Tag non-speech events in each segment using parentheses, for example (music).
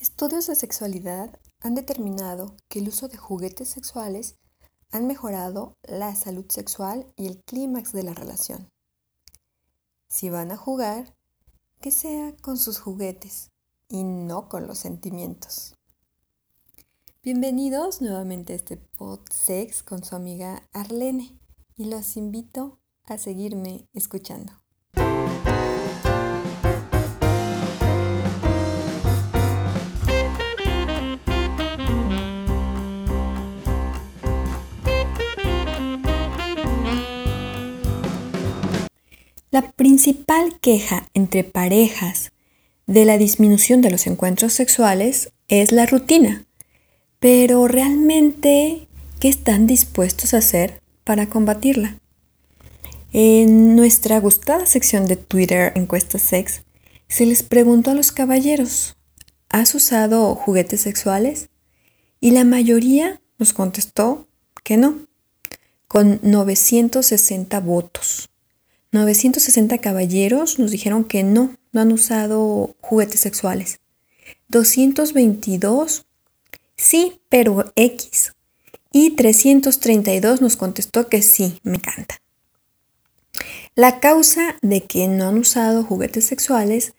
Estudios de sexualidad han determinado que el uso de juguetes sexuales han mejorado la salud sexual y el clímax de la relación. Si van a jugar, que sea con sus juguetes y no con los sentimientos. Bienvenidos nuevamente a este Podsex con su amiga Arlene y los invito a seguirme escuchando. La principal queja entre parejas de la disminución de los encuentros sexuales es la rutina. Pero realmente, ¿qué están dispuestos a hacer para combatirla? En nuestra gustada sección de Twitter Encuesta Sex, se les preguntó a los caballeros, ¿has usado juguetes sexuales? Y la mayoría nos contestó que no, con 960 votos. 960 caballeros nos dijeron que no, no han usado juguetes sexuales. 222, sí, pero X. Y 332 nos contestó que sí, me encanta. La causa de que no han usado juguetes sexuales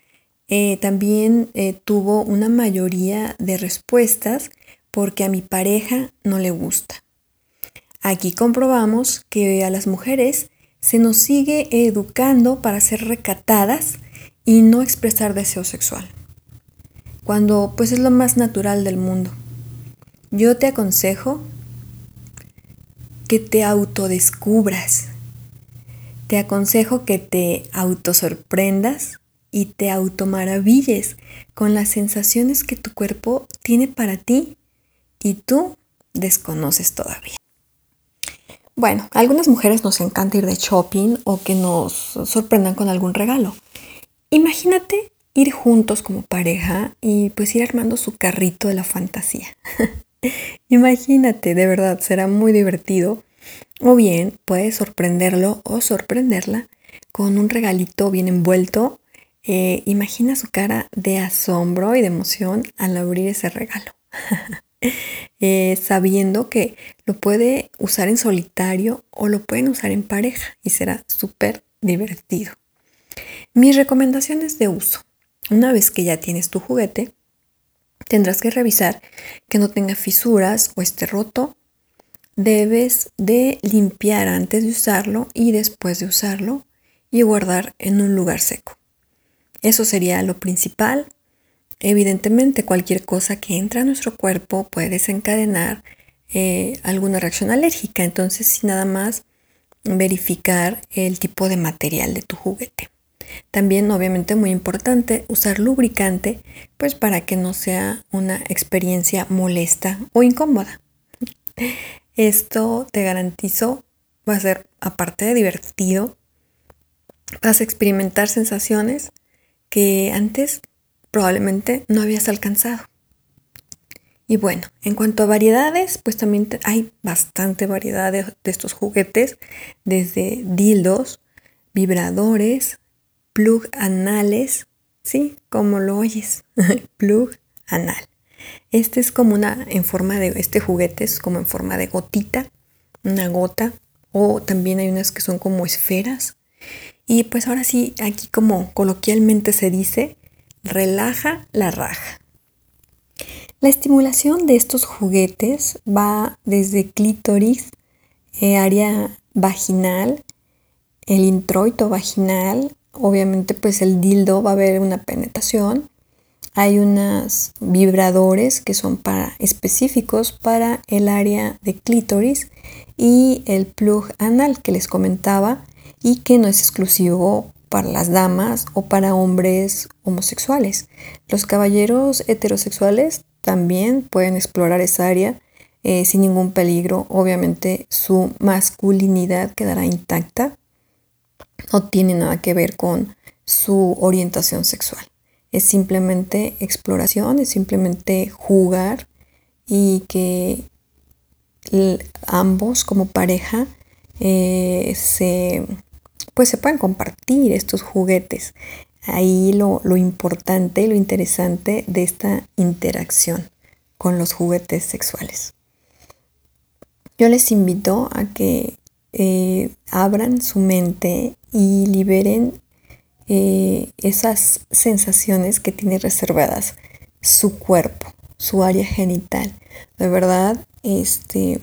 eh, también eh, tuvo una mayoría de respuestas porque a mi pareja no le gusta. Aquí comprobamos que a las mujeres se nos sigue educando para ser recatadas y no expresar deseo sexual, cuando pues es lo más natural del mundo. Yo te aconsejo que te autodescubras. Te aconsejo que te autosorprendas y te automaravilles con las sensaciones que tu cuerpo tiene para ti y tú desconoces todavía. Bueno, a algunas mujeres nos encanta ir de shopping o que nos sorprendan con algún regalo. Imagínate ir juntos como pareja y pues ir armando su carrito de la fantasía. (laughs) Imagínate, de verdad, será muy divertido. O bien puedes sorprenderlo o sorprenderla con un regalito bien envuelto. Eh, imagina su cara de asombro y de emoción al abrir ese regalo. (laughs) Eh, sabiendo que lo puede usar en solitario o lo pueden usar en pareja y será súper divertido. Mis recomendaciones de uso. Una vez que ya tienes tu juguete, tendrás que revisar que no tenga fisuras o esté roto. Debes de limpiar antes de usarlo y después de usarlo y guardar en un lugar seco. Eso sería lo principal Evidentemente, cualquier cosa que entra a nuestro cuerpo puede desencadenar eh, alguna reacción alérgica, entonces sin nada más verificar el tipo de material de tu juguete. También, obviamente, muy importante usar lubricante, pues para que no sea una experiencia molesta o incómoda. Esto te garantizo va a ser, aparte de divertido, vas a experimentar sensaciones que antes probablemente no habías alcanzado. Y bueno, en cuanto a variedades, pues también hay bastante variedad de, estos juguetes, desde dildos, vibradores, plug anales, ¿sí? Como lo oyes, (laughs) plug anal. Este es como una, en forma de, este juguete es como en forma de gotita, una gota, o también hay unas que son como esferas. Y pues ahora sí, aquí como coloquialmente se dice, relaja la raja. La estimulación de estos juguetes va desde clítoris, eh, área vaginal, el introito vaginal, obviamente pues el dildo va a haber una penetración. Hay unos vibradores que son para, específicos para el área de clítoris y el plug anal que les comentaba y que no es exclusivo para las damas o para hombres homosexuales. Los caballeros heterosexuales también pueden explorar esa área eh, sin ningún peligro. Obviamente su masculinidad quedará intacta. No tiene nada que ver con su orientación sexual. Es simplemente exploración, es simplemente jugar y que ambos como pareja eh, se pues se pueden compartir estos juguetes. ahí lo, lo importante y lo interesante de esta interacción con los juguetes sexuales. Yo les invito a que eh, abran su mente y liberen eh, esas sensaciones que tiene reservadas su cuerpo, su área genital. De verdad, este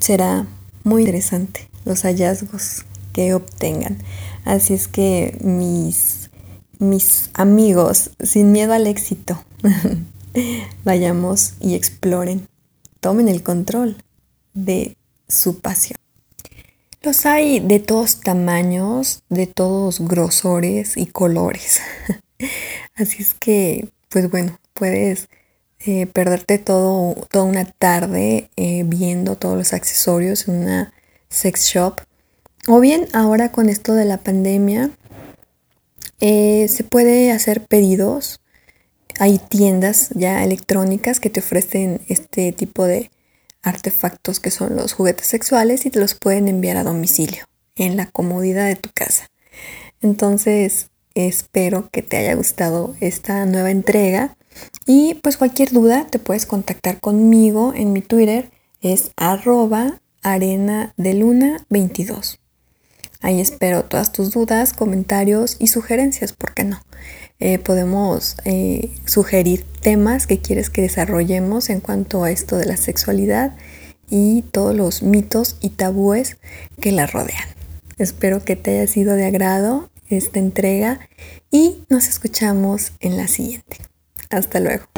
será muy interesante los hallazgos que obtengan. Así es que mis, mis amigos, sin miedo al éxito, (laughs) vayamos y exploren, tomen el control de su pasión. Los hay de todos tamaños, de todos grosores y colores. (laughs) Así es que, pues bueno, puedes eh, perderte todo, toda una tarde eh, viendo todos los accesorios en una sex shop. O bien ahora con esto de la pandemia, eh, se puede hacer pedidos. Hay tiendas ya electrónicas que te ofrecen este tipo de artefactos que son los juguetes sexuales y te los pueden enviar a domicilio en la comodidad de tu casa. Entonces, espero que te haya gustado esta nueva entrega y pues cualquier duda te puedes contactar conmigo en mi Twitter es arroba arena de luna 22. Ahí espero todas tus dudas, comentarios y sugerencias, ¿por qué no? Eh, podemos eh, sugerir temas que quieres que desarrollemos en cuanto a esto de la sexualidad y todos los mitos y tabúes que la rodean. Espero que te haya sido de agrado esta entrega y nos escuchamos en la siguiente. Hasta luego.